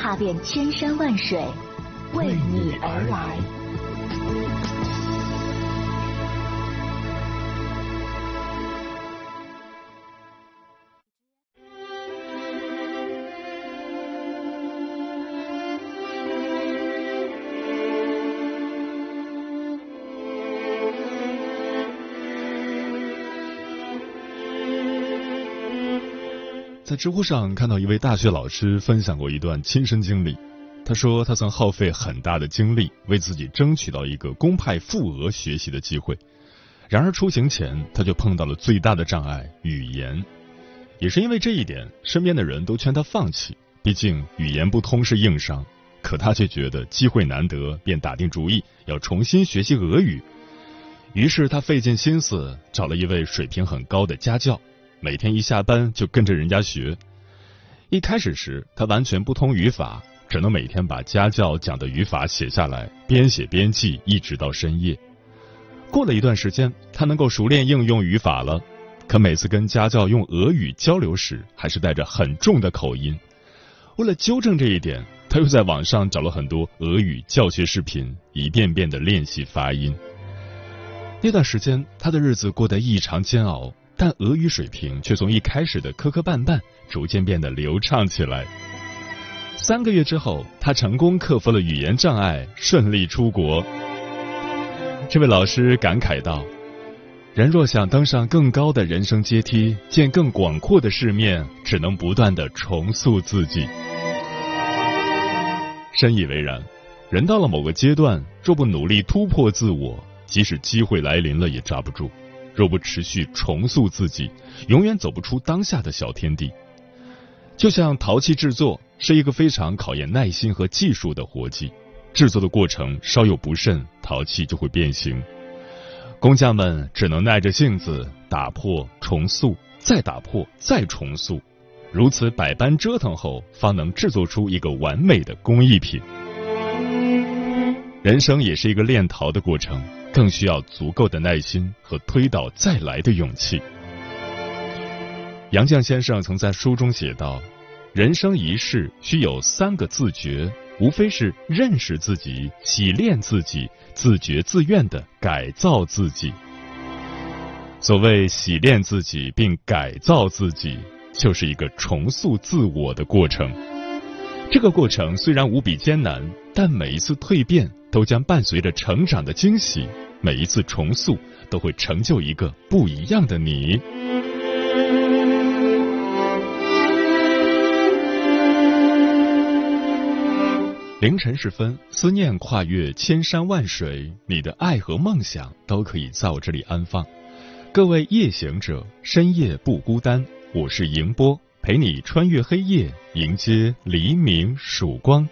踏遍千山万水，为你而来。在知乎上看到一位大学老师分享过一段亲身经历。他说，他曾耗费很大的精力为自己争取到一个公派赴俄学习的机会，然而出行前他就碰到了最大的障碍——语言。也是因为这一点，身边的人都劝他放弃，毕竟语言不通是硬伤。可他却觉得机会难得，便打定主意要重新学习俄语。于是他费尽心思找了一位水平很高的家教。每天一下班就跟着人家学。一开始时，他完全不通语法，只能每天把家教讲的语法写下来，边写边记，一直到深夜。过了一段时间，他能够熟练应用语法了。可每次跟家教用俄语交流时，还是带着很重的口音。为了纠正这一点，他又在网上找了很多俄语教学视频，一遍遍的练习发音。那段时间，他的日子过得异常煎熬。但俄语水平却从一开始的磕磕绊绊，逐渐变得流畅起来。三个月之后，他成功克服了语言障碍，顺利出国。这位老师感慨道：“人若想登上更高的人生阶梯，见更广阔的世面，只能不断的重塑自己。”深以为然。人到了某个阶段，若不努力突破自我，即使机会来临了，也抓不住。若不持续重塑自己，永远走不出当下的小天地。就像陶器制作是一个非常考验耐心和技术的活计，制作的过程稍有不慎，陶器就会变形。工匠们只能耐着性子打破、重塑，再打破、再重塑，如此百般折腾后，方能制作出一个完美的工艺品。人生也是一个炼陶的过程。更需要足够的耐心和推倒再来的勇气。杨绛先生曾在书中写道：“人生一世需有三个自觉，无非是认识自己、洗练自己、自觉自愿的改造自己。所谓洗练自己并改造自己，就是一个重塑自我的过程。这个过程虽然无比艰难，但每一次蜕变。”都将伴随着成长的惊喜，每一次重塑都会成就一个不一样的你。凌晨时分，思念跨越千山万水，你的爱和梦想都可以在我这里安放。各位夜行者，深夜不孤单，我是迎波，陪你穿越黑夜，迎接黎明曙光。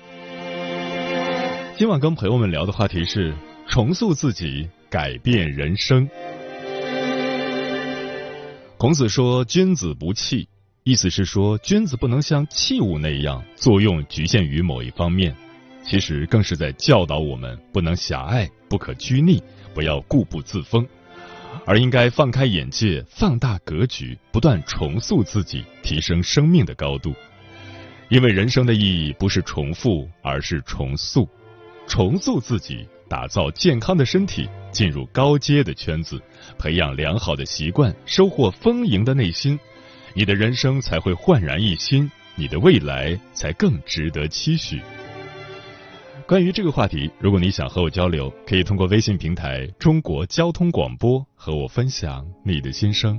今晚跟朋友们聊的话题是重塑自己，改变人生。孔子说：“君子不器”，意思是说君子不能像器物那样作用局限于某一方面。其实更是在教导我们不能狭隘，不可拘泥，不要固步自封，而应该放开眼界，放大格局，不断重塑自己，提升生命的高度。因为人生的意义不是重复，而是重塑。重塑自己，打造健康的身体，进入高阶的圈子，培养良好的习惯，收获丰盈的内心，你的人生才会焕然一新，你的未来才更值得期许。关于这个话题，如果你想和我交流，可以通过微信平台“中国交通广播”和我分享你的心声。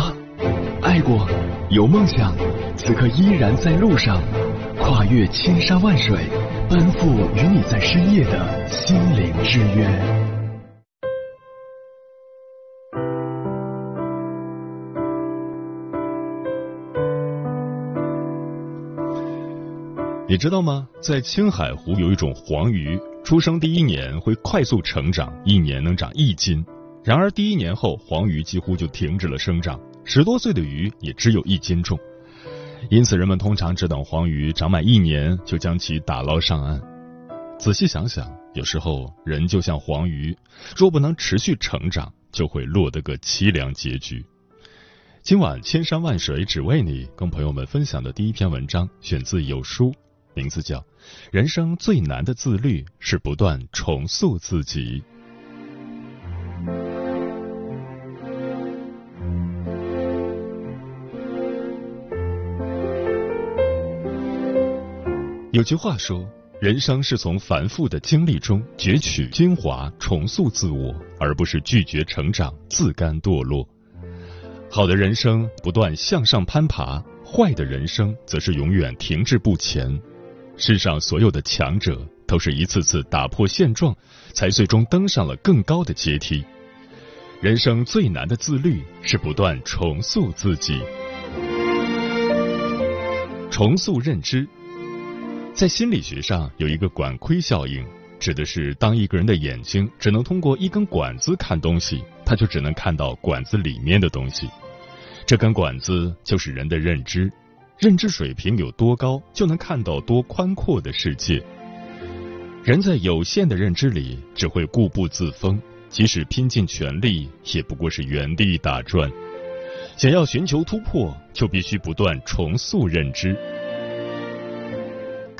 爱过，有梦想，此刻依然在路上，跨越千山万水，奔赴与你在深夜的心灵之约。你知道吗？在青海湖有一种黄鱼，出生第一年会快速成长，一年能长一斤。然而第一年后，黄鱼几乎就停止了生长，十多岁的鱼也只有一斤重。因此，人们通常只等黄鱼长满一年，就将其打捞上岸。仔细想想，有时候人就像黄鱼，若不能持续成长，就会落得个凄凉结局。今晚千山万水只为你，跟朋友们分享的第一篇文章选自有书。名字叫《人生最难的自律是不断重塑自己》。有句话说，人生是从繁复的经历中攫取精华，重塑自我，而不是拒绝成长，自甘堕落。好的人生不断向上攀爬，坏的人生则是永远停滞不前。世上所有的强者都是一次次打破现状，才最终登上了更高的阶梯。人生最难的自律是不断重塑自己，重塑认知。在心理学上有一个管窥效应，指的是当一个人的眼睛只能通过一根管子看东西，他就只能看到管子里面的东西。这根管子就是人的认知。认知水平有多高，就能看到多宽阔的世界。人在有限的认知里，只会固步自封，即使拼尽全力，也不过是原地打转。想要寻求突破，就必须不断重塑认知。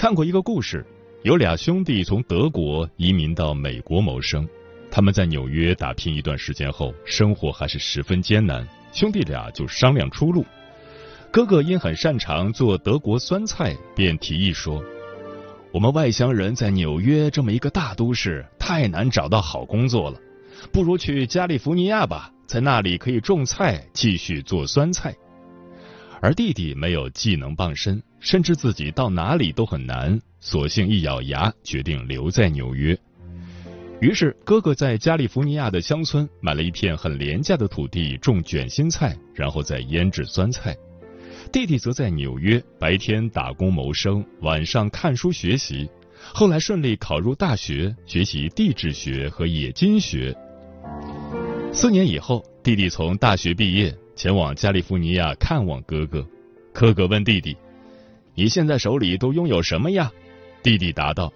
看过一个故事，有俩兄弟从德国移民到美国谋生，他们在纽约打拼一段时间后，生活还是十分艰难，兄弟俩就商量出路。哥哥因很擅长做德国酸菜，便提议说：“我们外乡人在纽约这么一个大都市，太难找到好工作了，不如去加利福尼亚吧，在那里可以种菜，继续做酸菜。”而弟弟没有技能傍身，甚至自己到哪里都很难，索性一咬牙，决定留在纽约。于是，哥哥在加利福尼亚的乡村买了一片很廉价的土地，种卷心菜，然后再腌制酸菜。弟弟则在纽约白天打工谋生，晚上看书学习。后来顺利考入大学，学习地质学和冶金学。四年以后，弟弟从大学毕业，前往加利福尼亚看望哥哥。哥哥问弟弟：“你现在手里都拥有什么呀？”弟弟答道：“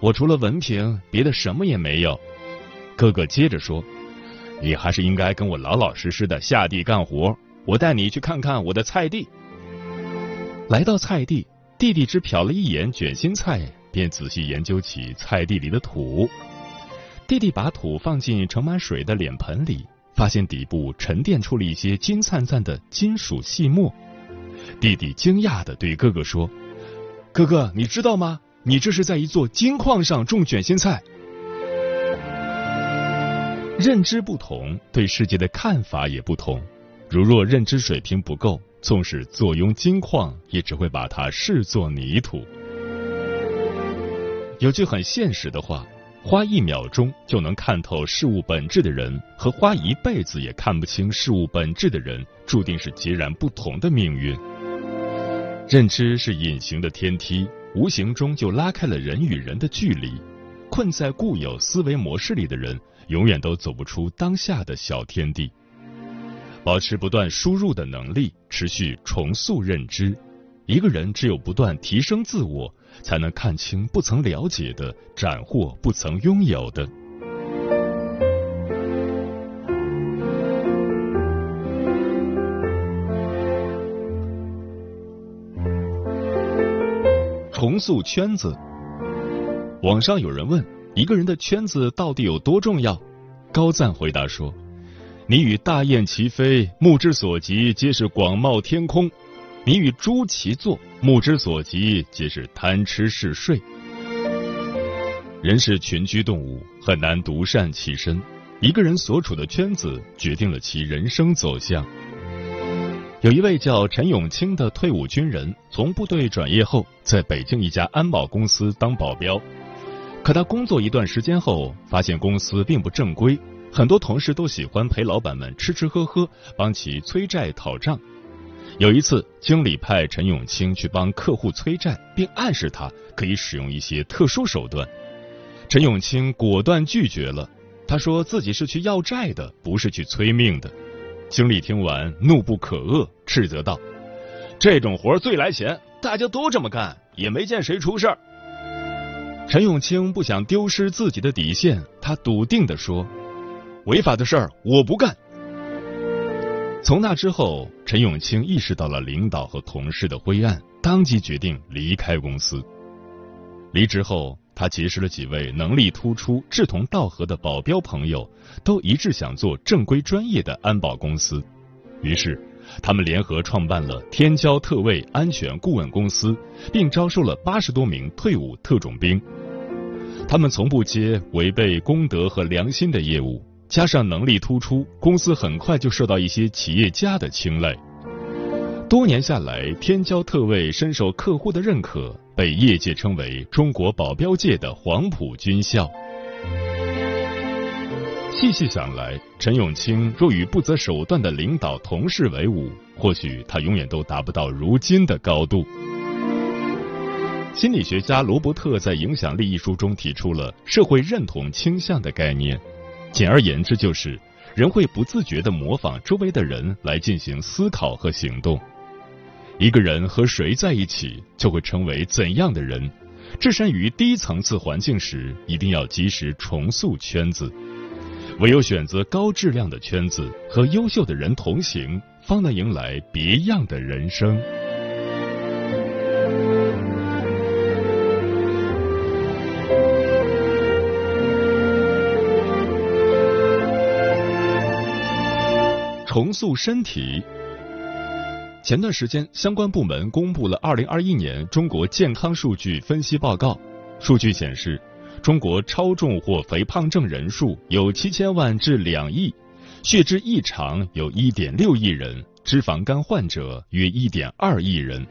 我除了文凭，别的什么也没有。”哥哥接着说：“你还是应该跟我老老实实的下地干活，我带你去看看我的菜地。”来到菜地，弟弟只瞟了一眼卷心菜，便仔细研究起菜地里的土。弟弟把土放进盛满水的脸盆里，发现底部沉淀出了一些金灿灿的金属细末。弟弟惊讶的对哥哥说：“哥哥，你知道吗？你这是在一座金矿上种卷心菜。”认知不同，对世界的看法也不同。如若认知水平不够，纵使坐拥金矿，也只会把它视作泥土。有句很现实的话：花一秒钟就能看透事物本质的人，和花一辈子也看不清事物本质的人，注定是截然不同的命运。认知是隐形的天梯，无形中就拉开了人与人的距离。困在固有思维模式里的人，永远都走不出当下的小天地。保持不断输入的能力，持续重塑认知。一个人只有不断提升自我，才能看清不曾了解的，斩获不曾拥有的。重塑圈子。网上有人问：一个人的圈子到底有多重要？高赞回答说：“你与大雁齐飞，目之所及皆是广袤天空；你与猪齐坐，目之所及皆是贪吃嗜睡。”人是群居动物，很难独善其身。一个人所处的圈子决定了其人生走向。有一位叫陈永清的退伍军人，从部队转业后，在北京一家安保公司当保镖。可他工作一段时间后，发现公司并不正规，很多同事都喜欢陪老板们吃吃喝喝，帮其催债讨账。有一次，经理派陈永清去帮客户催债，并暗示他可以使用一些特殊手段。陈永清果断拒绝了。他说自己是去要债的，不是去催命的。经理听完怒不可遏，斥责道：“这种活最来钱，大家都这么干，也没见谁出事儿。”陈永清不想丢失自己的底线，他笃定地说：“违法的事儿我不干。”从那之后，陈永清意识到了领导和同事的灰暗，当即决定离开公司。离职后。他结识了几位能力突出、志同道合的保镖朋友，都一致想做正规专业的安保公司。于是，他们联合创办了天骄特卫安全顾问公司，并招收了八十多名退伍特种兵。他们从不接违背公德和良心的业务，加上能力突出，公司很快就受到一些企业家的青睐。多年下来，天骄特卫深受客户的认可，被业界称为中国保镖界的黄埔军校。细细想来，陈永清若与不择手段的领导同事为伍，或许他永远都达不到如今的高度。心理学家罗伯特在《影响力》一书中提出了社会认同倾向的概念，简而言之，就是人会不自觉的模仿周围的人来进行思考和行动。一个人和谁在一起，就会成为怎样的人。置身于低层次环境时，一定要及时重塑圈子。唯有选择高质量的圈子，和优秀的人同行，方能迎来别样的人生。重塑身体。前段时间，相关部门公布了二零二一年中国健康数据分析报告。数据显示，中国超重或肥胖症人数有七千万至两亿，血脂异常有一点六亿人，脂肪肝患者约一点二亿人。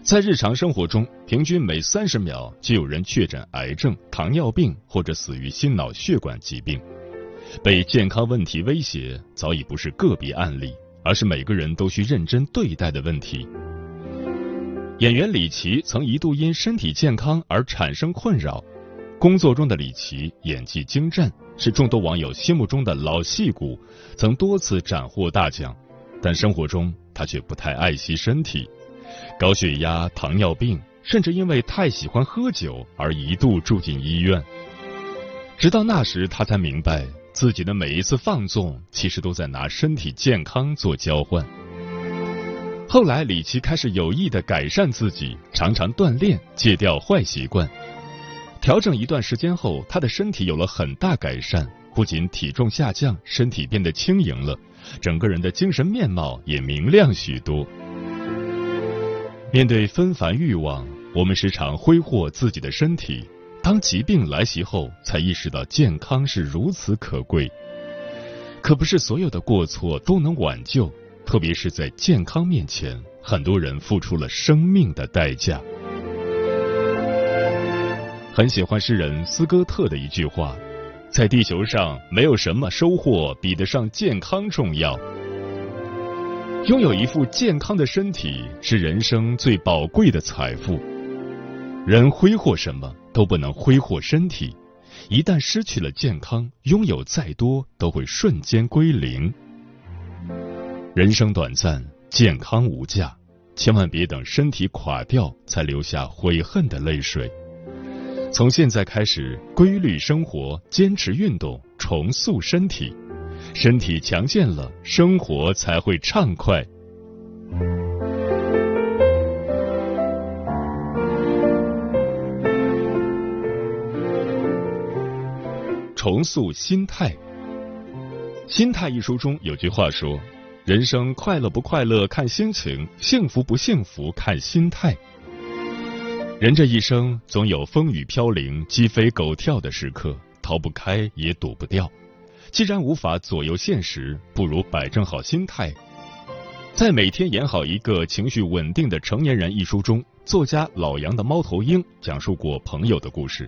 在日常生活中，平均每三十秒就有人确诊癌症、糖尿病或者死于心脑血管疾病。被健康问题威胁，早已不是个别案例。而是每个人都需认真对待的问题。演员李琦曾一度因身体健康而产生困扰。工作中的李琦演技精湛，是众多网友心目中的老戏骨，曾多次斩获大奖。但生活中他却不太爱惜身体，高血压、糖尿病，甚至因为太喜欢喝酒而一度住进医院。直到那时，他才明白。自己的每一次放纵，其实都在拿身体健康做交换。后来，李琦开始有意的改善自己，常常锻炼，戒掉坏习惯。调整一段时间后，他的身体有了很大改善，不仅体重下降，身体变得轻盈了，整个人的精神面貌也明亮许多。面对纷繁欲望，我们时常挥霍自己的身体。当疾病来袭后，才意识到健康是如此可贵。可不是所有的过错都能挽救，特别是在健康面前，很多人付出了生命的代价。很喜欢诗人斯科特的一句话：“在地球上，没有什么收获比得上健康重要。拥有一副健康的身体，是人生最宝贵的财富。人挥霍什么？”都不能挥霍身体，一旦失去了健康，拥有再多都会瞬间归零。人生短暂，健康无价，千万别等身体垮掉才留下悔恨的泪水。从现在开始，规律生活，坚持运动，重塑身体，身体强健了，生活才会畅快。重塑心态。心态一书中有句话说：“人生快乐不快乐看心情，幸福不幸福看心态。”人这一生总有风雨飘零、鸡飞狗跳的时刻，逃不开也躲不掉。既然无法左右现实，不如摆正好心态。在每天演好一个情绪稳定的成年人一书中，作家老杨的猫头鹰讲述过朋友的故事。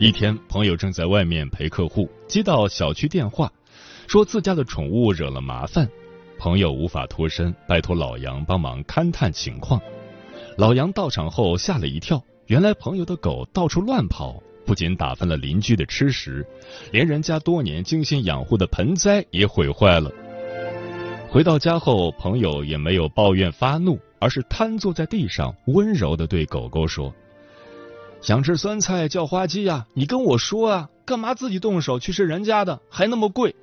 一天，朋友正在外面陪客户，接到小区电话。说自家的宠物惹了麻烦，朋友无法脱身，拜托老杨帮忙勘探情况。老杨到场后吓了一跳，原来朋友的狗到处乱跑，不仅打翻了邻居的吃食，连人家多年精心养护的盆栽也毁坏了。回到家后，朋友也没有抱怨发怒，而是瘫坐在地上，温柔的对狗狗说：“想吃酸菜叫花鸡呀，你跟我说啊，干嘛自己动手去吃人家的，还那么贵？”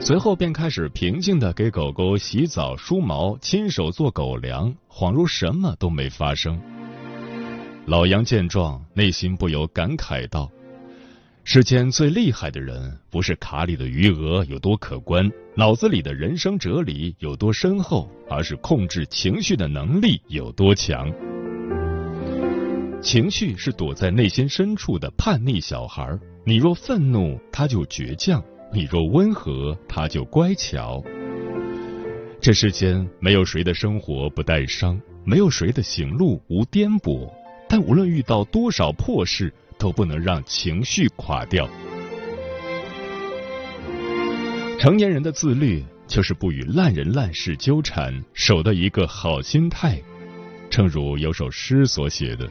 随后便开始平静的给狗狗洗澡、梳毛，亲手做狗粮，恍如什么都没发生。老杨见状，内心不由感慨道：“世间最厉害的人，不是卡里的余额有多可观，脑子里的人生哲理有多深厚，而是控制情绪的能力有多强。情绪是躲在内心深处的叛逆小孩，你若愤怒，他就倔强。”你若温和，他就乖巧。这世间没有谁的生活不带伤，没有谁的行路无颠簸。但无论遇到多少破事，都不能让情绪垮掉。成年人的自律，就是不与烂人烂事纠缠，守得一个好心态。正如有首诗所写的：“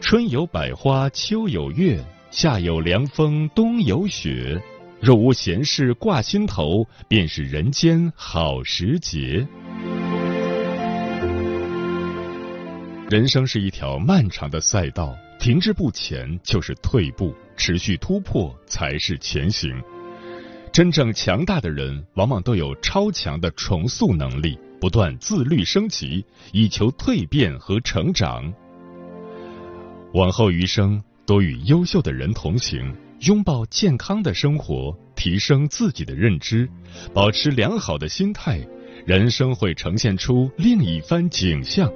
春有百花，秋有月，夏有凉风，冬有雪。”若无闲事挂心头，便是人间好时节。人生是一条漫长的赛道，停滞不前就是退步，持续突破才是前行。真正强大的人，往往都有超强的重塑能力，不断自律升级，以求蜕变和成长。往后余生，多与优秀的人同行。拥抱健康的生活，提升自己的认知，保持良好的心态，人生会呈现出另一番景象。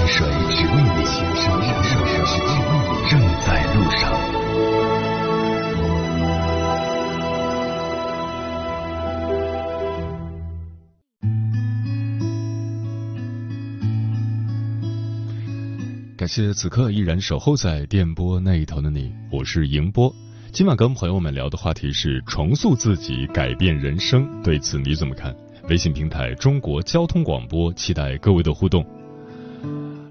千山万水只为你，正在路上。感谢此刻依然守候在电波那一头的你，我是迎波。今晚跟朋友们聊的话题是重塑自己，改变人生。对此你怎么看？微信平台中国交通广播，期待各位的互动。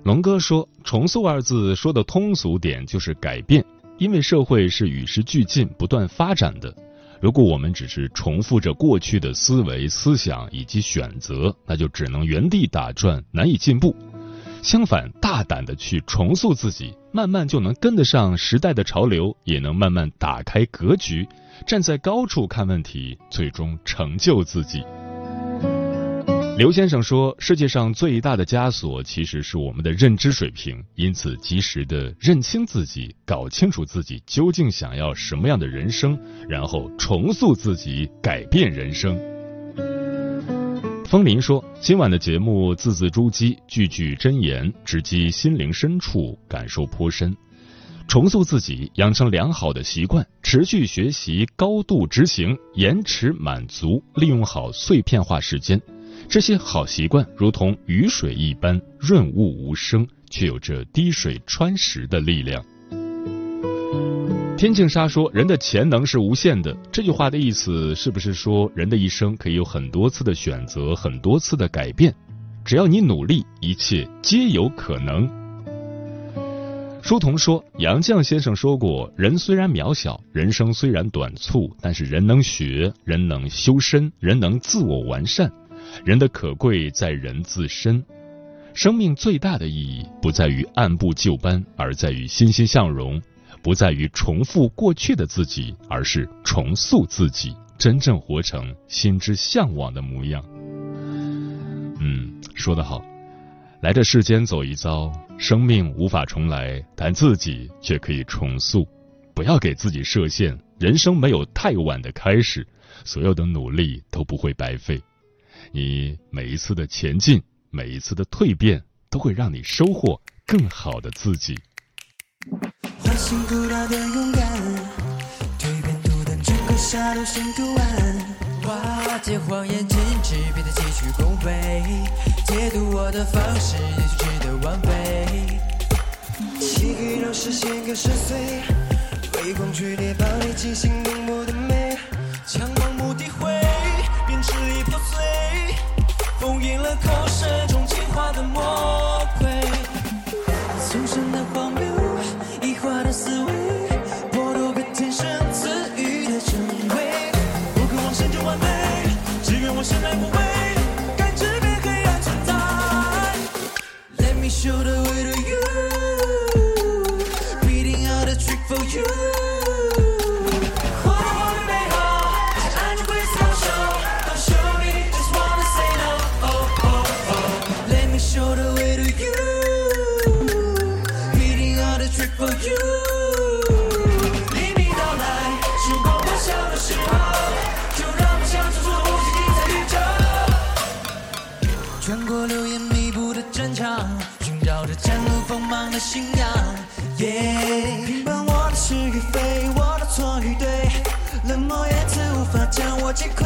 龙哥说：“重塑二字说的通俗点就是改变，因为社会是与时俱进、不断发展的。如果我们只是重复着过去的思维、思想以及选择，那就只能原地打转，难以进步。”相反，大胆的去重塑自己，慢慢就能跟得上时代的潮流，也能慢慢打开格局，站在高处看问题，最终成就自己。刘先生说：“世界上最大的枷锁其实是我们的认知水平，因此及时的认清自己，搞清楚自己究竟想要什么样的人生，然后重塑自己，改变人生。”风林说：“今晚的节目字字珠玑，句句真言，直击心灵深处，感受颇深。重塑自己，养成良好的习惯，持续学习，高度执行，延迟满足，利用好碎片化时间。这些好习惯如同雨水一般润物无声，却有着滴水穿石的力量。”天净沙说：“人的潜能是无限的。”这句话的意思是不是说，人的一生可以有很多次的选择，很多次的改变？只要你努力，一切皆有可能。书童说，杨绛先生说过：“人虽然渺小，人生虽然短促，但是人能学，人能修身，人能自我完善。人的可贵在人自身。生命最大的意义，不在于按部就班，而在于欣欣向荣；不在于重复过去的自己，而是重塑自己，真正活成心之向往的模样。”嗯，说得好。来这世间走一遭，生命无法重来，但自己却可以重塑。不要给自己设限，人生没有太晚的开始，所有的努力都不会白费。你每一次的前进，每一次的蜕变，都会让你收获更好的自己。唤醒古老的勇敢，蜕变独等整个沙漏新图案。化解谎言禁止，变得崎岖拱北。解读我的方式，也许值得完备。漆黑让视线更深邃，微光剧烈帮你进行浓墨的美。将盲封印了口舌击溃。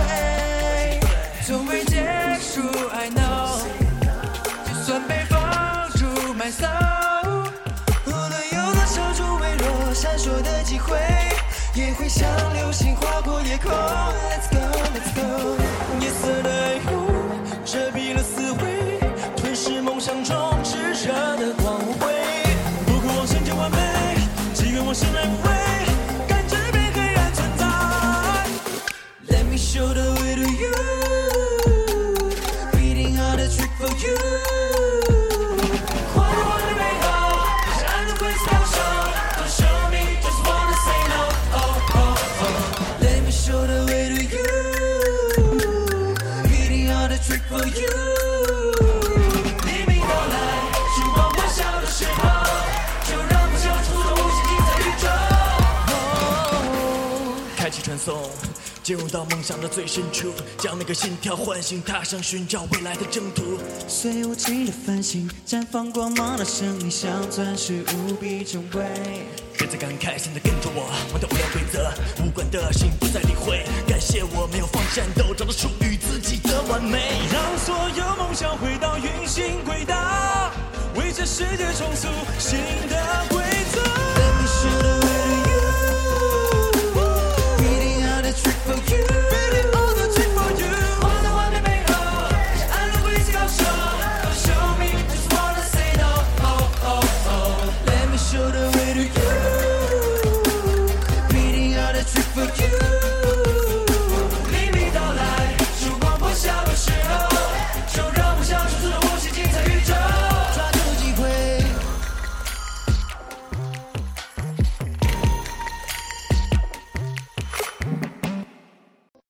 从未结束，I know，就算被放逐，my soul，无论有多少种微弱闪烁的机会，也会像流星划过夜空。Let's go，Let's go，进入到梦想的最深处，将那个心跳唤醒，踏上寻找未来的征途。随无尽的繁星，绽放光芒的生命像钻石，无比珍贵。别再感慨，现在跟着我，忘掉无聊规则，无关的心不再理会。感谢我没有放战斗，找到属于自己的完美，让所有梦想回到运行轨道，为这世界重塑新的规